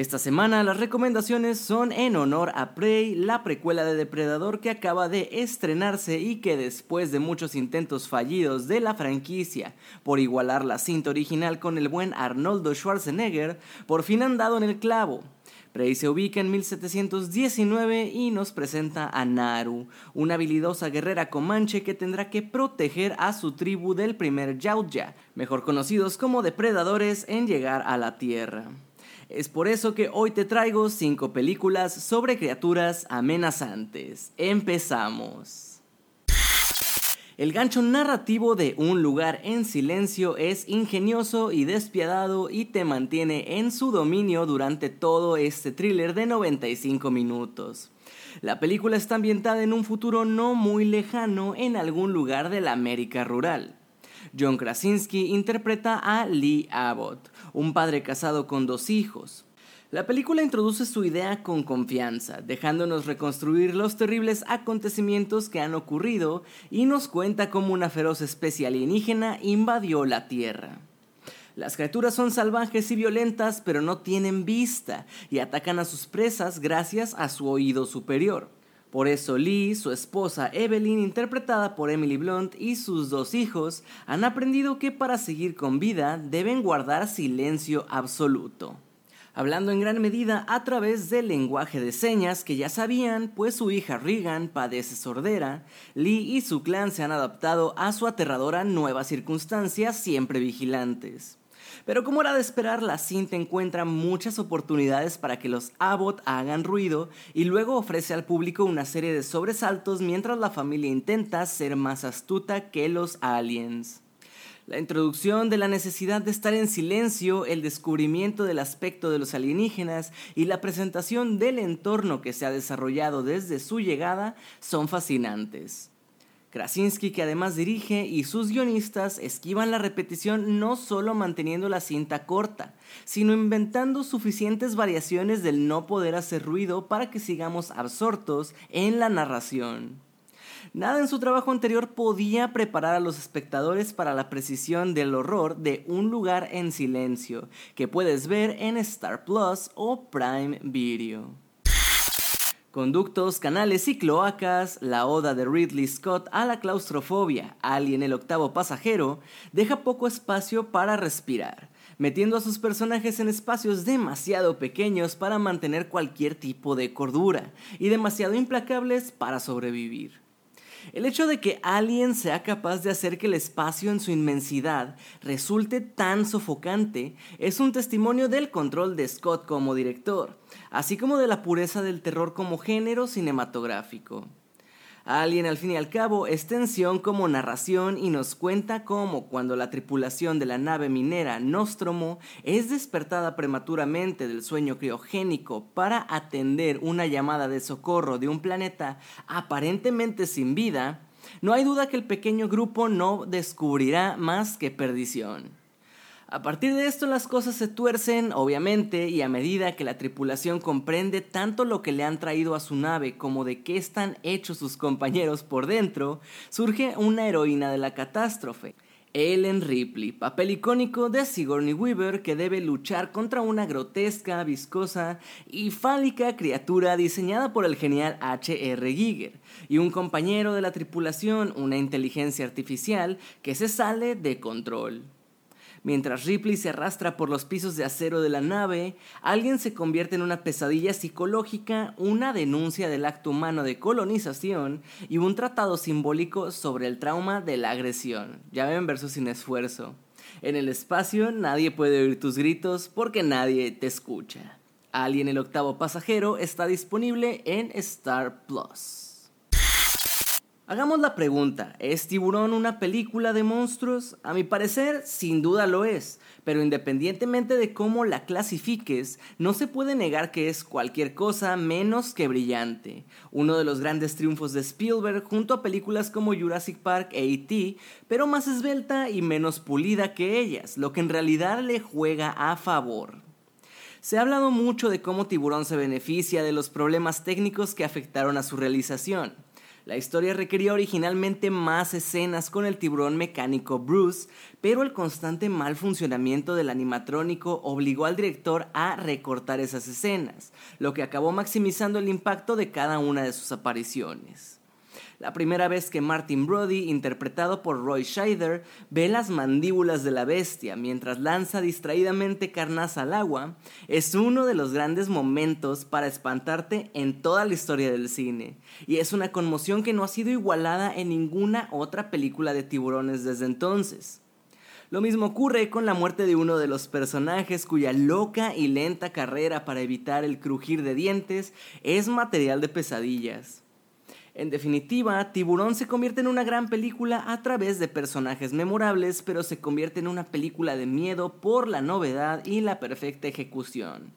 Esta semana las recomendaciones son en honor a Prey, la precuela de Depredador que acaba de estrenarse y que después de muchos intentos fallidos de la franquicia por igualar la cinta original con el buen Arnoldo Schwarzenegger, por fin han dado en el clavo. Prey se ubica en 1719 y nos presenta a Naru, una habilidosa guerrera comanche que tendrá que proteger a su tribu del primer Yautja, mejor conocidos como depredadores en llegar a la Tierra. Es por eso que hoy te traigo 5 películas sobre criaturas amenazantes. Empezamos. El gancho narrativo de Un lugar en silencio es ingenioso y despiadado y te mantiene en su dominio durante todo este thriller de 95 minutos. La película está ambientada en un futuro no muy lejano en algún lugar de la América rural. John Krasinski interpreta a Lee Abbott, un padre casado con dos hijos. La película introduce su idea con confianza, dejándonos reconstruir los terribles acontecimientos que han ocurrido y nos cuenta cómo una feroz especie alienígena invadió la Tierra. Las criaturas son salvajes y violentas, pero no tienen vista y atacan a sus presas gracias a su oído superior. Por eso Lee, su esposa Evelyn, interpretada por Emily Blunt, y sus dos hijos han aprendido que para seguir con vida deben guardar silencio absoluto. Hablando en gran medida a través del lenguaje de señas que ya sabían, pues su hija Regan padece sordera, Lee y su clan se han adaptado a su aterradora nueva circunstancia, siempre vigilantes. Pero como era de esperar, la cinta encuentra muchas oportunidades para que los Abbott hagan ruido y luego ofrece al público una serie de sobresaltos mientras la familia intenta ser más astuta que los aliens. La introducción de la necesidad de estar en silencio, el descubrimiento del aspecto de los alienígenas y la presentación del entorno que se ha desarrollado desde su llegada son fascinantes. Krasinski, que además dirige, y sus guionistas esquivan la repetición no solo manteniendo la cinta corta, sino inventando suficientes variaciones del no poder hacer ruido para que sigamos absortos en la narración. Nada en su trabajo anterior podía preparar a los espectadores para la precisión del horror de Un lugar en silencio, que puedes ver en Star Plus o Prime Video. Conductos, canales y cloacas, la oda de Ridley Scott a la claustrofobia, Alien el octavo pasajero, deja poco espacio para respirar, metiendo a sus personajes en espacios demasiado pequeños para mantener cualquier tipo de cordura y demasiado implacables para sobrevivir. El hecho de que Alien sea capaz de hacer que el espacio en su inmensidad resulte tan sofocante es un testimonio del control de Scott como director, así como de la pureza del terror como género cinematográfico. Alien al fin y al cabo es tensión como narración y nos cuenta cómo cuando la tripulación de la nave minera Nostromo es despertada prematuramente del sueño criogénico para atender una llamada de socorro de un planeta aparentemente sin vida, no hay duda que el pequeño grupo no descubrirá más que perdición. A partir de esto las cosas se tuercen, obviamente, y a medida que la tripulación comprende tanto lo que le han traído a su nave como de qué están hechos sus compañeros por dentro, surge una heroína de la catástrofe. Ellen Ripley, papel icónico de Sigourney Weaver que debe luchar contra una grotesca, viscosa y fálica criatura diseñada por el genial H.R. Giger y un compañero de la tripulación, una inteligencia artificial que se sale de control. Mientras Ripley se arrastra por los pisos de acero de la nave, alguien se convierte en una pesadilla psicológica, una denuncia del acto humano de colonización y un tratado simbólico sobre el trauma de la agresión. Ya ven versos sin esfuerzo. En el espacio nadie puede oír tus gritos porque nadie te escucha. Alien el octavo pasajero está disponible en Star Plus. Hagamos la pregunta, ¿es Tiburón una película de monstruos? A mi parecer, sin duda lo es, pero independientemente de cómo la clasifiques, no se puede negar que es cualquier cosa menos que brillante. Uno de los grandes triunfos de Spielberg junto a películas como Jurassic Park e E.T., pero más esbelta y menos pulida que ellas, lo que en realidad le juega a favor. Se ha hablado mucho de cómo Tiburón se beneficia de los problemas técnicos que afectaron a su realización. La historia requería originalmente más escenas con el tiburón mecánico Bruce, pero el constante mal funcionamiento del animatrónico obligó al director a recortar esas escenas, lo que acabó maximizando el impacto de cada una de sus apariciones la primera vez que Martin Brody, interpretado por Roy Scheider, ve las mandíbulas de la bestia mientras lanza distraídamente carnaza al agua, es uno de los grandes momentos para espantarte en toda la historia del cine, y es una conmoción que no ha sido igualada en ninguna otra película de tiburones desde entonces. Lo mismo ocurre con la muerte de uno de los personajes cuya loca y lenta carrera para evitar el crujir de dientes es material de pesadillas. En definitiva, Tiburón se convierte en una gran película a través de personajes memorables, pero se convierte en una película de miedo por la novedad y la perfecta ejecución.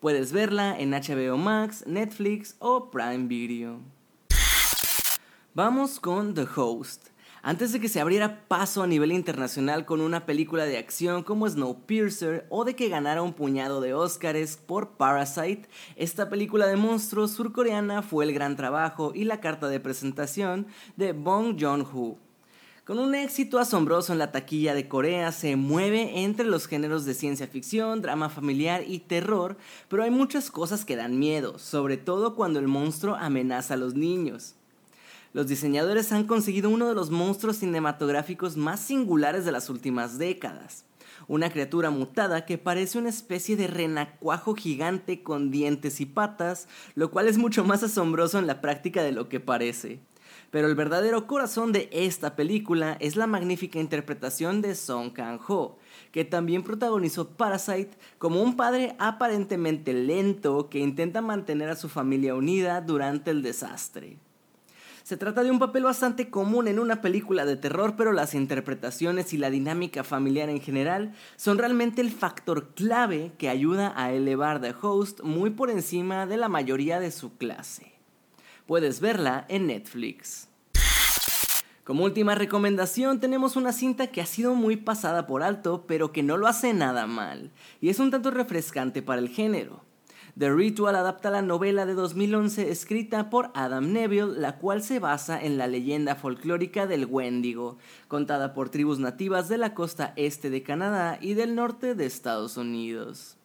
Puedes verla en HBO Max, Netflix o Prime Video. Vamos con The Host. Antes de que se abriera paso a nivel internacional con una película de acción como Snowpiercer o de que ganara un puñado de Oscars por Parasite, esta película de monstruos surcoreana fue el gran trabajo y la carta de presentación de Bong Joon-ho. Con un éxito asombroso en la taquilla de Corea, se mueve entre los géneros de ciencia ficción, drama familiar y terror, pero hay muchas cosas que dan miedo, sobre todo cuando el monstruo amenaza a los niños los diseñadores han conseguido uno de los monstruos cinematográficos más singulares de las últimas décadas. Una criatura mutada que parece una especie de renacuajo gigante con dientes y patas, lo cual es mucho más asombroso en la práctica de lo que parece. Pero el verdadero corazón de esta película es la magnífica interpretación de Song Kang-ho, que también protagonizó Parasite como un padre aparentemente lento que intenta mantener a su familia unida durante el desastre. Se trata de un papel bastante común en una película de terror, pero las interpretaciones y la dinámica familiar en general son realmente el factor clave que ayuda a elevar The Host muy por encima de la mayoría de su clase. Puedes verla en Netflix. Como última recomendación tenemos una cinta que ha sido muy pasada por alto, pero que no lo hace nada mal, y es un tanto refrescante para el género. The Ritual adapta la novela de 2011 escrita por Adam Neville, la cual se basa en la leyenda folclórica del Wendigo, contada por tribus nativas de la costa este de Canadá y del norte de Estados Unidos.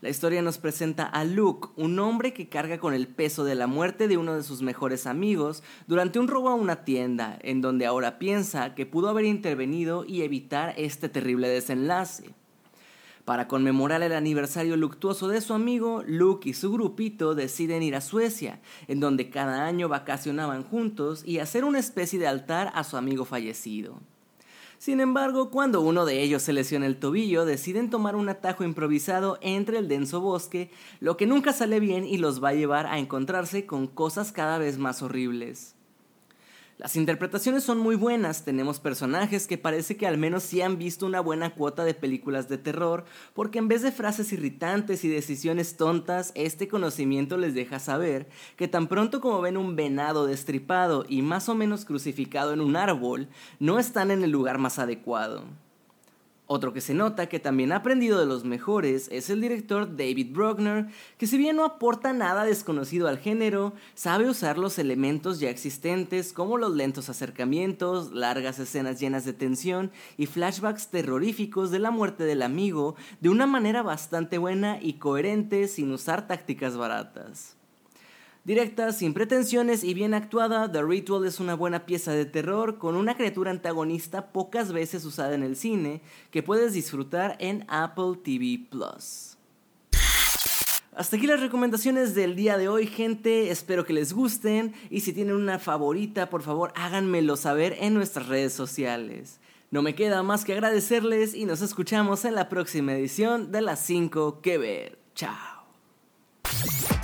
La historia nos presenta a Luke, un hombre que carga con el peso de la muerte de uno de sus mejores amigos durante un robo a una tienda, en donde ahora piensa que pudo haber intervenido y evitar este terrible desenlace. Para conmemorar el aniversario luctuoso de su amigo, Luke y su grupito deciden ir a Suecia, en donde cada año vacacionaban juntos y hacer una especie de altar a su amigo fallecido. Sin embargo, cuando uno de ellos se lesiona el tobillo, deciden tomar un atajo improvisado entre el denso bosque, lo que nunca sale bien y los va a llevar a encontrarse con cosas cada vez más horribles. Las interpretaciones son muy buenas, tenemos personajes que parece que al menos sí han visto una buena cuota de películas de terror, porque en vez de frases irritantes y decisiones tontas, este conocimiento les deja saber que tan pronto como ven un venado destripado y más o menos crucificado en un árbol, no están en el lugar más adecuado. Otro que se nota que también ha aprendido de los mejores es el director David Bruckner, que si bien no aporta nada desconocido al género, sabe usar los elementos ya existentes como los lentos acercamientos, largas escenas llenas de tensión y flashbacks terroríficos de la muerte del amigo de una manera bastante buena y coherente sin usar tácticas baratas. Directa, sin pretensiones y bien actuada, The Ritual es una buena pieza de terror con una criatura antagonista pocas veces usada en el cine que puedes disfrutar en Apple TV Plus. Hasta aquí las recomendaciones del día de hoy, gente. Espero que les gusten y si tienen una favorita, por favor háganmelo saber en nuestras redes sociales. No me queda más que agradecerles y nos escuchamos en la próxima edición de las 5 que ver. Chao.